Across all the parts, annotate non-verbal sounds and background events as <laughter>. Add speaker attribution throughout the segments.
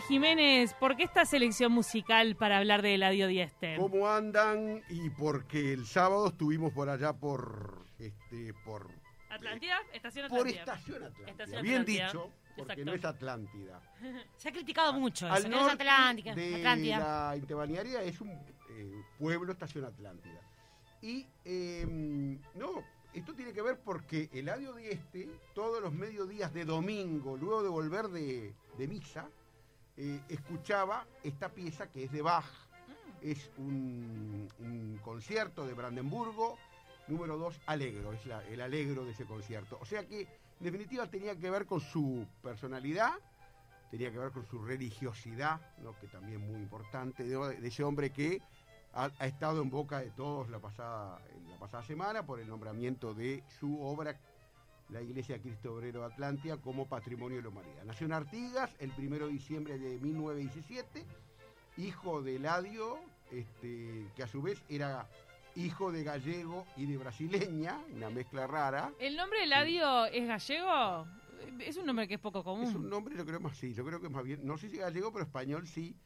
Speaker 1: Jiménez. ¿Por qué esta selección musical para hablar de Eladio Diester?
Speaker 2: ¿Cómo andan? Y porque el sábado estuvimos por allá por este por
Speaker 1: Atlántida, estación
Speaker 2: por
Speaker 1: Atlántida.
Speaker 2: estación Atlántida.
Speaker 1: Estación
Speaker 2: Bien
Speaker 1: Atlántida.
Speaker 2: dicho, porque
Speaker 1: Exacto.
Speaker 2: no es Atlántida.
Speaker 3: Se ha criticado mucho
Speaker 2: Al
Speaker 3: eso, no es
Speaker 2: norte
Speaker 3: Atlántica,
Speaker 2: de
Speaker 3: Atlántida.
Speaker 2: la interbalnearia es un eh, pueblo estación Atlántida. Y eh, no, esto tiene que ver porque Eladio Dieste, todos los mediodías de domingo, luego de volver de, de misa, eh, escuchaba esta pieza que es de Bach. Es un, un concierto de Brandenburgo, número 2, Alegro, es la- el alegro de ese concierto. O sea que, en definitiva, tenía que ver con su personalidad, tenía que ver con su religiosidad, ¿no? que también es muy importante, de, de ese hombre que ha, ha estado en boca de todos la pasada, la pasada semana por el nombramiento de su obra, la Iglesia Cristo Obrero de Atlántida, como Patrimonio de la Humanidad. Nació en Artigas el 1 de diciembre de 1917, hijo de Eladio, este, que a su vez era hijo de gallego y de brasileña, una mezcla rara.
Speaker 1: ¿El nombre Eladio es gallego? Es un nombre que es poco común.
Speaker 2: Es un nombre, yo creo más sí, yo creo que más bien, no sé si gallego, pero español sí.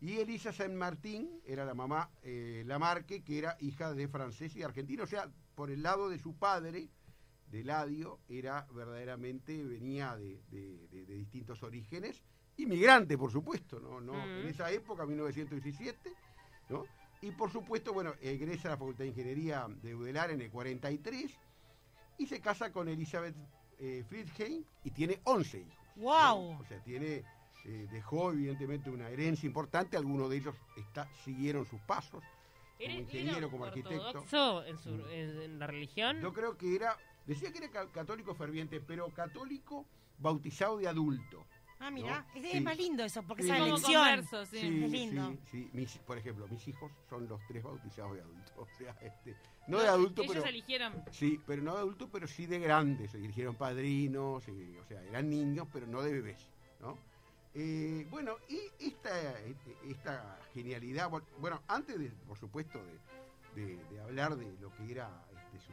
Speaker 2: Y Elisa San Martín era la mamá eh, Lamarque, que era hija de francés y argentino. O sea, por el lado de su padre, de Ladio, era verdaderamente, venía de, de- de- de distintos orígenes. Inmigrante, por supuesto, ¿no? no
Speaker 1: Mm.
Speaker 2: En esa época, 1917, ¿no? Y por supuesto, bueno, egresa a la Facultad de Ingeniería de Udelar en el 43 y se casa con Elizabeth eh, Friedheim y tiene 11 hijos.
Speaker 3: ¡Wow!
Speaker 2: ¿no? O sea, tiene, eh, dejó evidentemente una herencia importante, algunos de ellos está, siguieron sus pasos,
Speaker 1: ¿Era-
Speaker 2: como ingeniero, como arquitecto.
Speaker 1: en, su- en- en la religión?
Speaker 2: Yo creo que era, decía que era ca- católico ferviente, pero católico bautizado de adulto.
Speaker 3: Ah, mira,
Speaker 2: ¿no?
Speaker 3: es,
Speaker 2: Sí.
Speaker 3: es más lindo eso, porque
Speaker 2: Sí.
Speaker 3: elección.
Speaker 1: converso,
Speaker 3: es lindo.
Speaker 2: sí, sí. Mis- por ejemplo, mis hijos son los tres bautizados de adulto. O sea, este, no de adulto,
Speaker 1: Ellos
Speaker 2: pero...
Speaker 1: eligieron.
Speaker 2: Sí, pero no de adultos, pero sí de grandes. Se dirigieron padrinos, y, o sea, eran niños, pero no de bebés, ¿no? Eh, bueno, y esta, esta genialidad, bu- bueno, antes, de, por supuesto, de, de- de hablar de lo que era este, su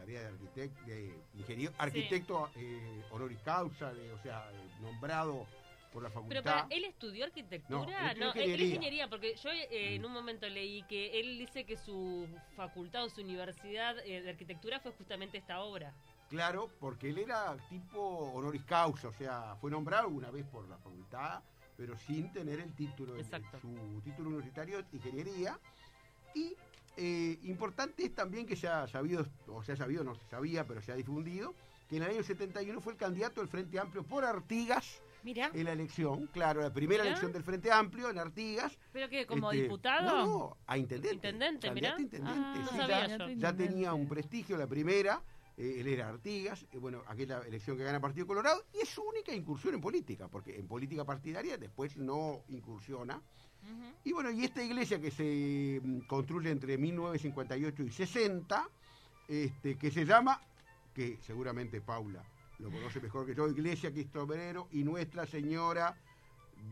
Speaker 2: tarea de arquitecto, de ingeniero, arquitecto eh, honoris causa, de, o sea, nombrado por la facultad.
Speaker 1: Pero para, ¿él estudió arquitectura?
Speaker 2: No, él-
Speaker 1: él
Speaker 2: ingeniería.
Speaker 1: ingeniería, porque yo eh, en
Speaker 2: Mm.
Speaker 1: un momento leí que él dice que su facultad o su universidad eh, de arquitectura fue justamente esta obra.
Speaker 2: Claro, porque él era tipo honoris causa, o sea, fue nombrado una vez por la facultad, pero sin tener el título, el-
Speaker 1: Exacto.
Speaker 2: su título universitario de ingeniería. Y eh, importante es también que se ha sabido, o se ha sabido, no se sabía, pero se ha difundido, que en el año 71 fue el candidato del Frente Amplio por Artigas en la elección, claro, la primera
Speaker 1: Mirá.
Speaker 2: elección del Frente Amplio en Artigas.
Speaker 1: ¿Pero que como
Speaker 2: Este,
Speaker 1: diputado?
Speaker 2: No, no, a intendente.
Speaker 1: Intendente, mirá.
Speaker 2: intendente,
Speaker 1: Ah, no
Speaker 2: sí,
Speaker 1: sabía
Speaker 2: ya-
Speaker 1: yo.
Speaker 2: ya tenía un prestigio la primera, eh, él era Artigas, eh, bueno, aquella elección que gana Partido Colorado, y es su única incursión en política, porque en política partidaria después no incursiona. Y bueno, y esta iglesia que se mm, construye entre 1958 y 60, este, que se llama, que seguramente Paula lo conoce mejor que yo, Iglesia Cristo Obrero y Nuestra Señora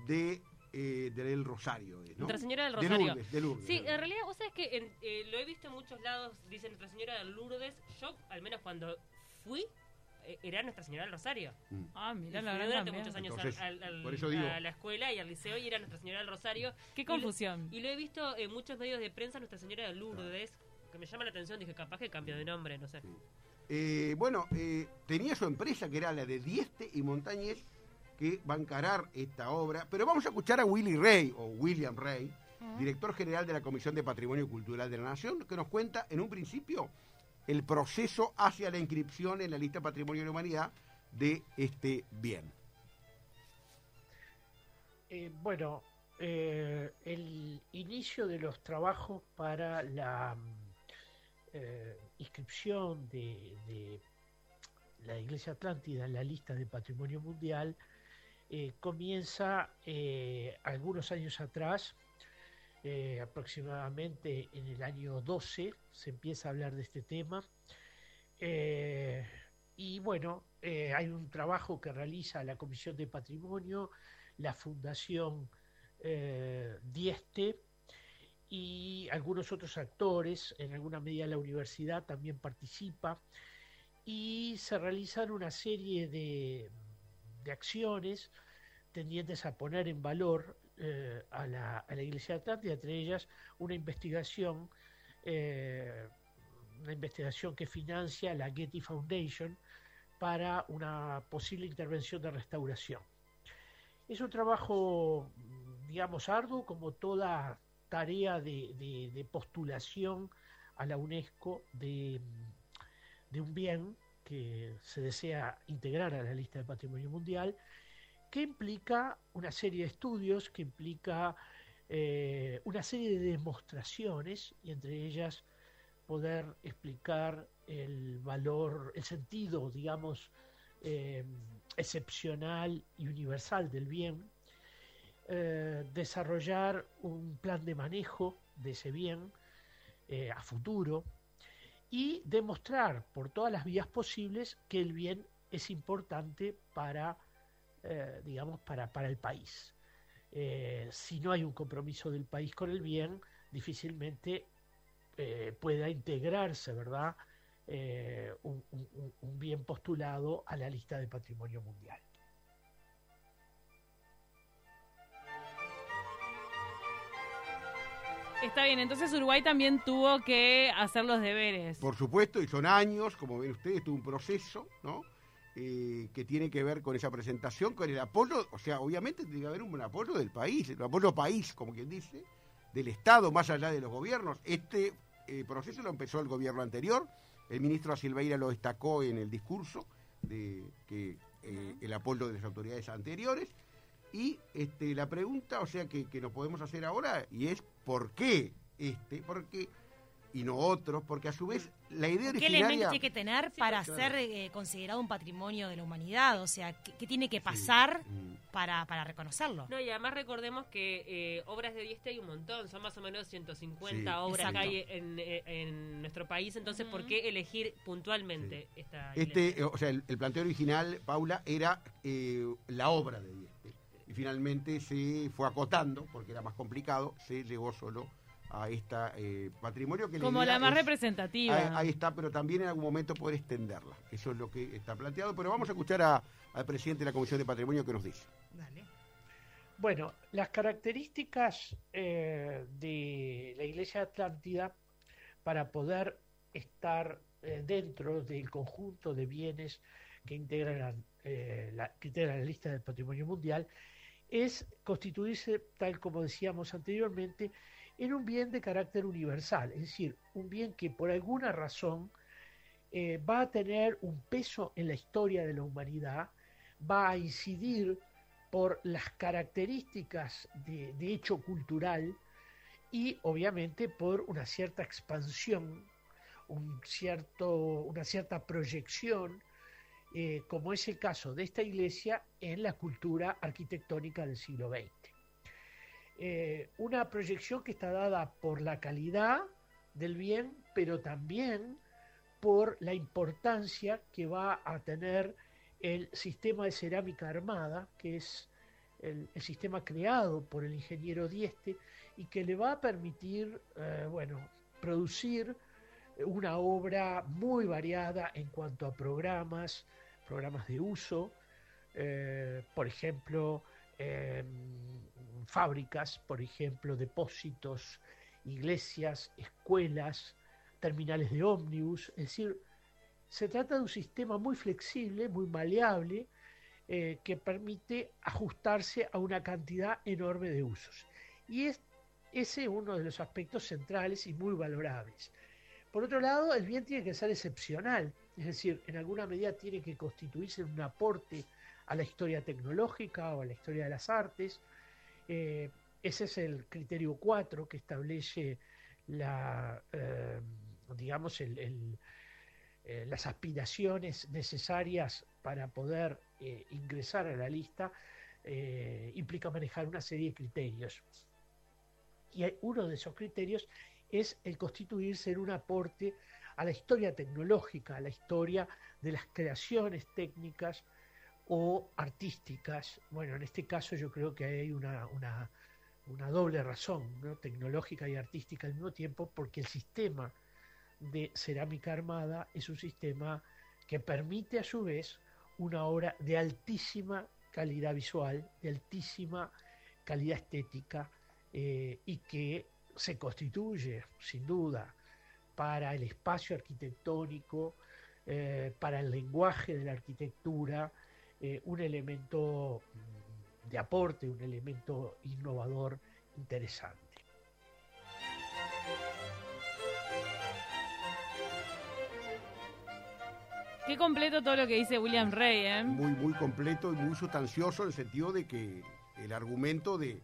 Speaker 2: de, eh, del Rosario. ¿no?
Speaker 1: Nuestra Señora del
Speaker 2: De
Speaker 1: Rosario.
Speaker 2: Lourdes, de Lourdes,
Speaker 1: Sí,
Speaker 2: de Lourdes.
Speaker 1: en realidad, vos sabés que en- eh, lo he visto en muchos lados, dice Nuestra Señora de Lourdes. Yo, al menos cuando fui, era Nuestra Señora del Rosario.
Speaker 2: Mm.
Speaker 4: Ah, mira, la verdad
Speaker 1: durante muchos años
Speaker 2: Entonces,
Speaker 1: al- al-
Speaker 2: digo.
Speaker 1: a la escuela y al liceo y era Nuestra Señora del Rosario.
Speaker 4: Qué
Speaker 1: Y lo-
Speaker 4: confusión.
Speaker 1: Y lo he visto en muchos medios de prensa, Nuestra Señora de Lourdes, que me llama la atención. Dije, capaz que cambio de nombre, no sé.
Speaker 2: Sí. Eh, bueno, eh, tenía su empresa que era la de Dieste y Montañez que va a encarar esta obra, pero vamos a escuchar a Willy Rey, o William Rey, director general de la Comisión de Patrimonio Cultural de la Nación, que nos cuenta en un principio el proceso hacia la inscripción en la lista Patrimonio de la Humanidad de este bien.
Speaker 5: Eh, bueno, eh, el inicio de los trabajos para la eh, inscripción de, de la Iglesia Atlántida en la lista de Patrimonio Mundial comienza algunos años atrás eh, aproximadamente en el año 12 se empieza a hablar de este tema. Eh, y bueno, eh, hay un trabajo que realiza la Comisión de Patrimonio, la Fundación Dieste y algunos otros actores, en alguna medida la universidad también participa, y se realizan una serie de, de acciones tendientes a poner en valor eh, a, la, a, la, Iglesia Atlántida, entre ellas una investigación, eh, una investigación que financia la Getty Foundation para una posible intervención de restauración. Es un trabajo, digamos, arduo, como toda tarea de, de, de postulación a la UNESCO de, de un bien que se desea integrar a la lista de patrimonio mundial que implica una serie de estudios, que implica eh, una serie de demostraciones, y entre ellas poder explicar el valor, el sentido, digamos, eh, excepcional y universal del bien, eh, desarrollar un plan de manejo de ese bien a futuro y demostrar por todas las vías posibles que el bien es importante para eh, digamos, para, para el país. Eh, si no hay un compromiso del país con el bien, difícilmente eh, pueda integrarse, ¿verdad?, eh, un, un, un bien postulado a la lista de patrimonio mundial.
Speaker 4: Está bien, entonces Uruguay también tuvo que hacer los deberes.
Speaker 2: Por supuesto, y son años, como ven ustedes, tuvo un proceso, ¿no? Eh, que tiene que ver con esa presentación, con el apoyo, o sea, obviamente tiene que haber un apoyo del país, el apoyo país, como quien dice, del Estado, más allá de los gobiernos. Este eh, proceso lo empezó el gobierno anterior, el ministro Silveira lo destacó en el discurso de que eh, el apoyo de las autoridades anteriores. Y este, la pregunta, o sea, que, que nos podemos hacer ahora, y es ¿por qué este? Porque y no otros, porque a su vez la idea
Speaker 3: ¿Qué
Speaker 2: originaria...
Speaker 3: elementos tiene que tener
Speaker 2: Sí,
Speaker 3: para
Speaker 2: claro.
Speaker 3: ser eh, considerado un patrimonio de la humanidad? O sea, ¿qué, qué tiene que pasar
Speaker 2: Sí, mm.
Speaker 3: para, para reconocerlo?
Speaker 1: No, y además recordemos que eh, obras de Dieste hay un montón, son más o menos 150
Speaker 2: Sí.
Speaker 1: obras
Speaker 3: Exacto.
Speaker 1: que hay en, eh, en nuestro país, entonces. ¿por qué elegir puntualmente esta
Speaker 2: Este,
Speaker 1: iglesia?
Speaker 2: o sea, el, el planteo original, Paula, era eh, la obra de Dieste. Y finalmente se fue acotando, porque era más complicado, se llegó solo a esta eh, patrimonio que
Speaker 4: Como la más
Speaker 2: es-
Speaker 4: representativa.
Speaker 2: Ahí, ahí está, pero también en algún momento poder extenderla. Eso es lo que está planteado. Pero vamos a escuchar a- al presidente de la Comisión de Patrimonio que nos dice.
Speaker 3: Dale.
Speaker 5: Bueno, las características eh, de la Iglesia Atlántida para poder estar eh, dentro del conjunto de bienes que integran, eh, la, que integran la lista del patrimonio mundial es constituirse, tal como decíamos anteriormente, en un bien de carácter universal, es decir, un bien que por alguna razón eh, va a tener un peso en la historia de la humanidad, va a incidir por las características de, de hecho cultural y obviamente por una cierta expansión, un cierto, una cierta proyección, eh, como es el caso de esta iglesia en la cultura arquitectónica del siglo XX. Eh, una proyección que está dada por la calidad del bien, pero también por la importancia que va a tener el sistema de cerámica armada, que es el, sistema creado por el ingeniero Dieste y que le va a permitir, eh, bueno, producir una obra muy variada en cuanto a programas, programas de uso, eh, por ejemplo, eh, fábricas, por ejemplo, depósitos, iglesias, escuelas, terminales de ómnibus, es decir, se trata de un sistema muy flexible, muy maleable, eh, que permite ajustarse a una cantidad enorme de usos. Y es ese es uno de los aspectos centrales y muy valorables. Por otro lado, el bien tiene que ser excepcional, es decir, en alguna medida tiene que constituirse un aporte a la historia tecnológica o a la historia de las artes. Eh, ese es el criterio 4 que establece eh, eh, las aspiraciones necesarias para poder ingresar a la lista. implica manejar una serie de criterios. y uno de esos criterios es el constituirse en un aporte a la historia tecnológica, a la historia de las creaciones técnicas o artísticas. Bueno, en este caso yo creo que hay una, una, una doble razón, ¿no? tecnológica y artística al mismo tiempo, porque el sistema de cerámica armada es un sistema que permite a su vez una obra de altísima calidad visual, de altísima calidad estética eh, y que se constituye sin duda para el espacio arquitectónico, eh, para el lenguaje de la arquitectura, eh, un elemento mm, de aporte, un elemento innovador interesante.
Speaker 4: Qué completo todo lo que dice William Rey, ¿eh?
Speaker 2: muy, muy completo y muy sustancioso en el sentido de que el argumento de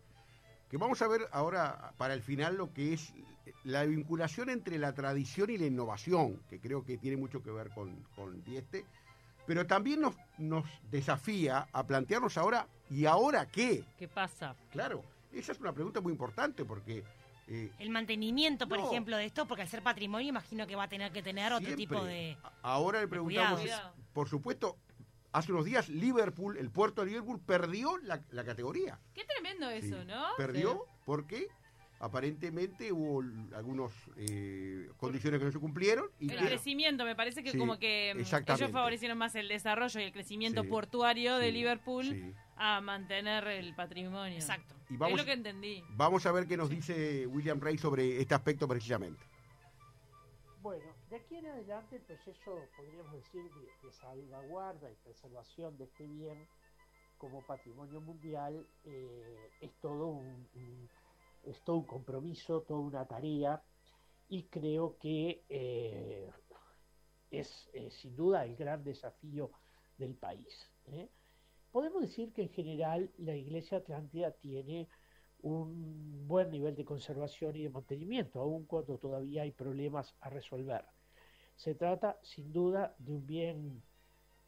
Speaker 2: que vamos a ver ahora para el final lo que es la vinculación entre la tradición y la innovación, que creo que tiene mucho que ver con, con Dieste, pero también nos, nos desafía a plantearnos ahora, ¿y ahora qué?
Speaker 4: ¿Qué pasa?
Speaker 2: Claro, esa es una pregunta muy importante porque eh,
Speaker 3: El mantenimiento, por
Speaker 2: No.
Speaker 3: ejemplo, de esto, porque al ser patrimonio imagino que va a tener que tener otro tipo de...
Speaker 2: ahora le preguntamos, por supuesto, hace unos días Liverpool, el puerto de Liverpool, perdió la, la categoría.
Speaker 4: Qué tremendo eso,
Speaker 2: Sí.
Speaker 4: ¿no?
Speaker 2: Perdió porque aparentemente hubo algunas condiciones que no se cumplieron y
Speaker 4: El crecimiento, me parece que
Speaker 2: Sí,
Speaker 4: como que ellos favorecieron más el desarrollo y el crecimiento
Speaker 2: Sí,
Speaker 4: portuario de Liverpool
Speaker 2: sí.
Speaker 4: a mantener el patrimonio.
Speaker 3: Exacto.
Speaker 2: Y vamos,
Speaker 4: es lo que entendí.
Speaker 2: vamos a ver qué nos dice William Ray sobre este aspecto precisamente.
Speaker 5: Bueno, de aquí en adelante el proceso, podríamos decir, de, de salvaguarda y preservación de este bien como patrimonio mundial eh, es todo un, un- es todo un compromiso, toda una tarea y creo que eh, es eh, sin duda el gran desafío del país. ¿eh? Podemos decir que en general la Iglesia Atlántida tiene un buen nivel de conservación y de mantenimiento, aun cuando todavía hay problemas a resolver. Se trata sin duda de un bien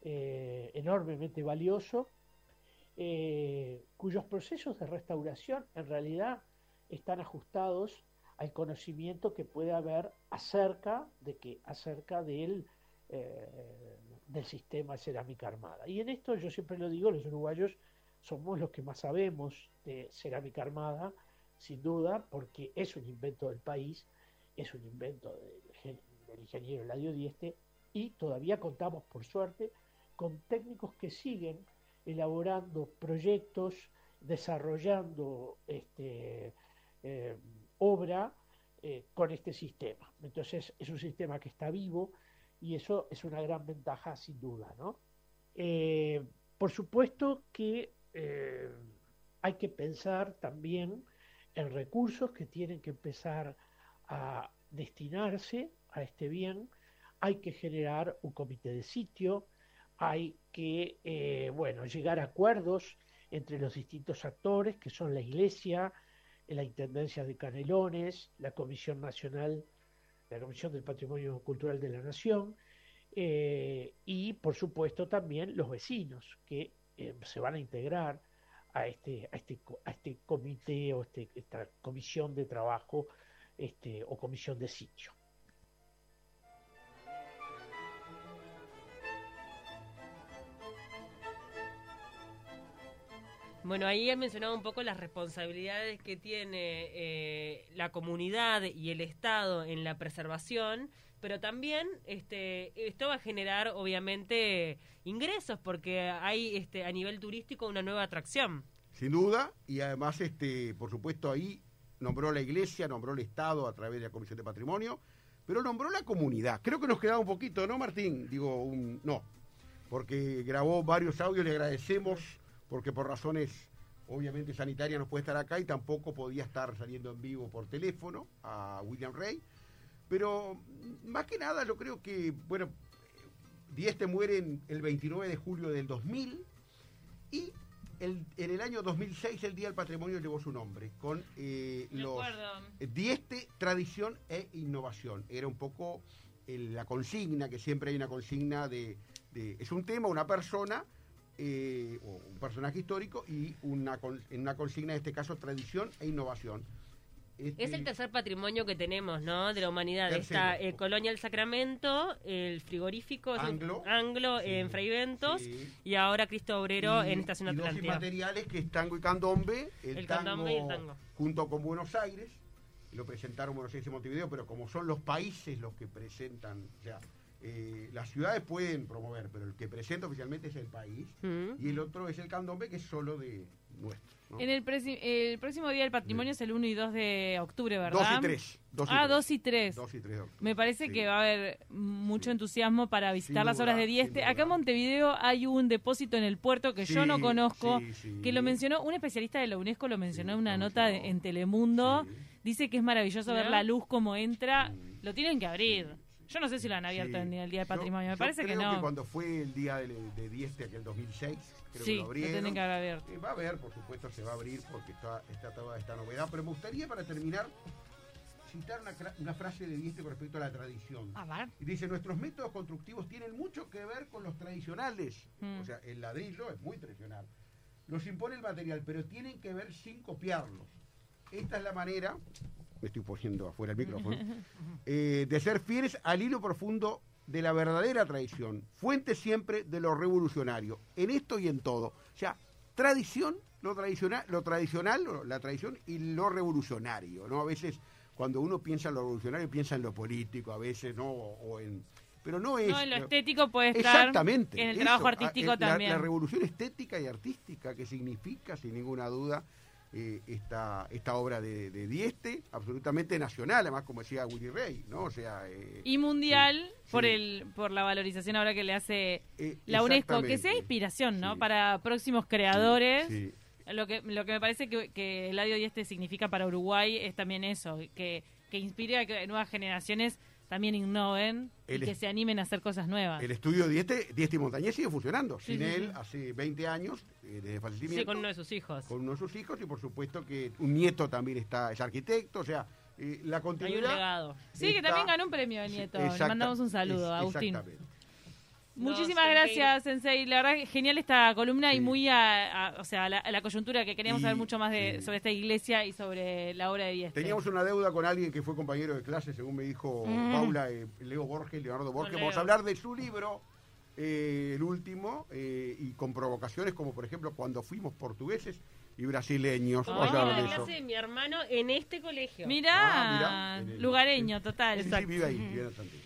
Speaker 5: enormemente valioso, cuyos procesos de restauración en realidad están ajustados al conocimiento que puede haber acerca de acerca del, eh, del sistema cerámica armada. Y en esto yo siempre lo digo, los uruguayos somos los que más sabemos de cerámica armada, sin duda, porque es un invento del país, es un invento del, gen- del ingeniero Eladio Dieste, y todavía contamos, por suerte, con técnicos que siguen elaborando proyectos, desarrollando este, eh, obra eh, con este sistema. Entonces es un sistema que está vivo y eso es una gran ventaja sin duda. ¿no? Eh, por supuesto que hay que pensar también en recursos que tienen que empezar a destinarse a este bien, hay que generar un comité de sitio, hay que bueno, llegar a acuerdos entre los distintos actores, que son la Iglesia, la Intendencia de Canelones, la Comisión Nacional, la Comisión del Patrimonio Cultural de la Nación, eh, y por supuesto también los vecinos que eh, se van a integrar a este, este, este comité o este, esta comisión de trabajo o comisión de sitio.
Speaker 1: Bueno, ahí han mencionado un poco las responsabilidades que tiene eh, la comunidad y el Estado en la preservación, pero también este, esto va a generar, obviamente, ingresos, porque hay este, a nivel turístico una nueva atracción.
Speaker 2: Sin duda, y además, este, por supuesto, ahí nombró la iglesia, nombró el Estado a través de la Comisión de Patrimonio, pero nombró la comunidad. Creo que nos quedaba un poquito, ¿no, Martín? Digo, un, no, porque grabó varios audios, le agradecemos, porque por razones obviamente sanitarias no puede estar acá y tampoco podía estar saliendo en vivo por teléfono a William Rey. Pero mm, más que nada, yo creo que, bueno, Dieste muere en el 29 de julio del 2000 y el- en el año 2006 el Día del Patrimonio llevó su nombre, con eh, los. Dieste, tradición e innovación. Era un poco el- la consigna, que siempre hay una consigna de, de- es un tema, una persona, eh, o un personaje histórico, y una, en una consigna, en este caso, tradición e innovación. Este-
Speaker 1: Es el tercer patrimonio que tenemos, ¿no? De la humanidad.
Speaker 2: Tercero.
Speaker 1: Está el Colonia El Sacramento, el frigorífico un-
Speaker 2: Anglo.
Speaker 1: Anglo
Speaker 2: Sí,
Speaker 1: en Fray Ventos
Speaker 2: sí.
Speaker 1: y ahora Cristo Obrero
Speaker 2: Y-
Speaker 1: en Estación
Speaker 2: y dos
Speaker 1: Atlántida.
Speaker 2: materiales que es tango y candombe. El,
Speaker 1: El
Speaker 2: tango,
Speaker 1: candombe y el tango.
Speaker 2: junto con Buenos Aires. Lo presentaron Buenos Aires y Montevideo, pero como son los países los que presentan, o sea, eh, las ciudades pueden promover, pero el que presenta oficialmente es el país.
Speaker 1: Mm.
Speaker 2: Y el otro es el candombe, que es solo de nuestro. ¿no?
Speaker 4: En el, el próximo Día del Patrimonio es el 1 y 2 de octubre, ¿verdad?
Speaker 2: 2 y 3.
Speaker 4: Ah, 2 y 3.
Speaker 2: 2 y 3 de octubre.
Speaker 4: Me parece
Speaker 2: Sí.
Speaker 4: que va a haber mucho
Speaker 2: Sí.
Speaker 4: entusiasmo para visitar
Speaker 2: Sin
Speaker 4: las obras
Speaker 2: duda,
Speaker 4: de Dieste. Acá en. Montevideo hay un depósito en el puerto que yo no conozco,
Speaker 2: sí, sí.
Speaker 4: que lo mencionó, un especialista de la UNESCO lo mencionó
Speaker 2: Sí,
Speaker 4: en una nota en Telemundo.
Speaker 2: Sí.
Speaker 4: Dice que es maravilloso ver la luz como entra.
Speaker 2: Sí.
Speaker 4: Lo tienen que abrir. Yo no sé si lo han abierto
Speaker 2: Sí.
Speaker 4: en el Día del
Speaker 2: Yo-
Speaker 4: Patrimonio. Me
Speaker 2: yo
Speaker 4: parece que
Speaker 2: creo
Speaker 4: no.
Speaker 2: cuando fue el día de, de Dieste, aquel 2006, creo
Speaker 4: sí,
Speaker 2: que lo
Speaker 4: lo
Speaker 2: abrieron.
Speaker 4: tienen que haber abierto.
Speaker 2: Eh, va a haber, por supuesto, se va a abrir porque está, está toda esta novedad. Pero me gustaría, para terminar, citar una, frase de Dieste con respecto a la tradición.
Speaker 3: A ver.
Speaker 2: Dice, nuestros métodos constructivos tienen mucho que ver con los tradicionales.
Speaker 4: Mm.
Speaker 2: O sea, el ladrillo es muy tradicional. Los impone el material, pero tienen que ver sin copiarlos. Esta es la manera, me estoy poniendo afuera el micrófono, <laughs> eh, de ser fieles al hilo profundo de la verdadera tradición, fuente siempre de lo revolucionario, en esto y en todo. O sea, tradición, lo tradicional, lo tradicional, la tradición y lo revolucionario, ¿no? A veces cuando uno piensa en lo revolucionario piensa en lo político, a veces, ¿no? O, o en pero no es
Speaker 4: No, en lo estético puede estar.
Speaker 2: Exactamente.
Speaker 4: En el
Speaker 2: eso,
Speaker 4: trabajo
Speaker 2: ah,
Speaker 4: artístico
Speaker 2: la-
Speaker 4: también.
Speaker 2: La, revolución estética y artística que significa, sin ninguna duda, eh, esta, esta obra de, de Dieste, absolutamente nacional, además, como decía Willy Rey, ¿no? O sea. eh,
Speaker 4: y mundial
Speaker 2: Sí,
Speaker 4: por
Speaker 2: sí.
Speaker 4: el por la valorización ahora que le hace
Speaker 2: eh,
Speaker 4: la UNESCO, que sea inspiración, ¿no?
Speaker 2: Sí.
Speaker 4: Para próximos creadores. Lo que lo que me parece que, que el Eladio Dieste significa para Uruguay es también eso, que, que inspire a que nuevas generaciones también innoven
Speaker 2: El
Speaker 4: y que se animen a hacer cosas nuevas.
Speaker 2: El estudio Dieste, Dieste y Montañés sigue funcionando.
Speaker 4: Sí,
Speaker 2: Sin
Speaker 4: sí,
Speaker 2: él,
Speaker 4: sí.
Speaker 2: hace 20 años, eh, desde
Speaker 1: Sí,
Speaker 2: fallecimiento.
Speaker 1: con uno de sus hijos.
Speaker 2: con uno de sus hijos y por supuesto que un nieto también está es arquitecto, o sea, eh, la
Speaker 1: Hay un
Speaker 2: continuidad.
Speaker 1: legado.
Speaker 4: Sí, que también ganó un premio de Nieto. Le mandamos un saludo a
Speaker 2: es-
Speaker 4: Agustín.
Speaker 2: Exactamente.
Speaker 4: Muchísimas
Speaker 1: No,
Speaker 4: gracias, Sensei. La verdad, genial esta columna y muy a, a- o sea, a la, a la coyuntura que queríamos
Speaker 2: Y-
Speaker 4: saber mucho más de,
Speaker 2: sí.
Speaker 4: sobre esta iglesia y sobre la obra de Dieste.
Speaker 2: Teníamos una deuda con alguien que fue compañero de clase, según me dijo
Speaker 4: Mm.
Speaker 2: Paula, eh, Leo Borges, Leonardo Borges.
Speaker 1: Leo.
Speaker 2: Vamos a hablar de su libro, eh, el último, eh, y con provocaciones como, por ejemplo, cuando fuimos portugueses y brasileños. Hablar
Speaker 1: la clase de mi hermano en este colegio.
Speaker 4: Mirá,
Speaker 2: Ah, mirá, en el-
Speaker 4: lugareño, total.
Speaker 2: Sí, sí, vive ahí, vive en.